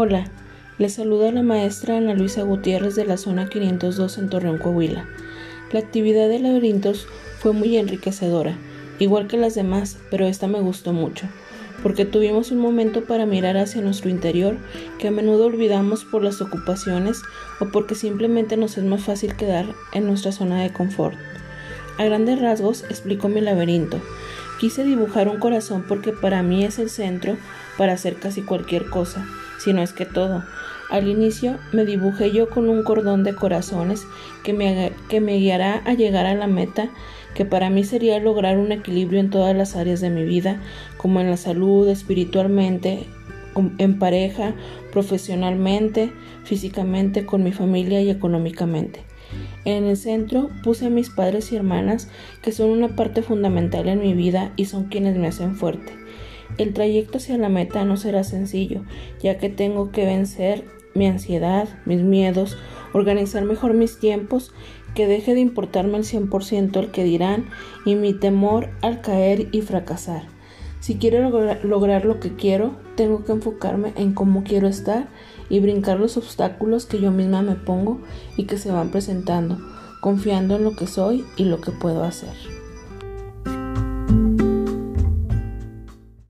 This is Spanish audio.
Hola, les saluda la maestra Ana Luisa Gutiérrez de la zona 502 en Torreón, Coahuila. La actividad de laberintos fue muy enriquecedora, igual que las demás, pero esta me gustó mucho, porque tuvimos un momento para mirar hacia nuestro interior que a menudo olvidamos por las ocupaciones o porque simplemente nos es más fácil quedar en nuestra zona de confort. A grandes rasgos explicó mi laberinto. Quise dibujar un corazón porque para mí es el centro para hacer casi cualquier cosa, si no es que todo. Al inicio me dibujé yo con un cordón de corazones que me, que me guiará a llegar a la meta, que para mí sería lograr un equilibrio en todas las áreas de mi vida, como en la salud, espiritualmente, en pareja, profesionalmente, físicamente, con mi familia y económicamente. En el centro puse a mis padres y hermanas, que son una parte fundamental en mi vida y son quienes me hacen fuerte. El trayecto hacia la meta no será sencillo, ya que tengo que vencer mi ansiedad, mis miedos, organizar mejor mis tiempos, que deje de importarme el 100% el que dirán y mi temor al caer y fracasar. Si quiero lograr lo que quiero, tengo que enfocarme en cómo quiero estar y brincar los obstáculos que yo misma me pongo y que se van presentando, confiando en lo que soy y lo que puedo hacer.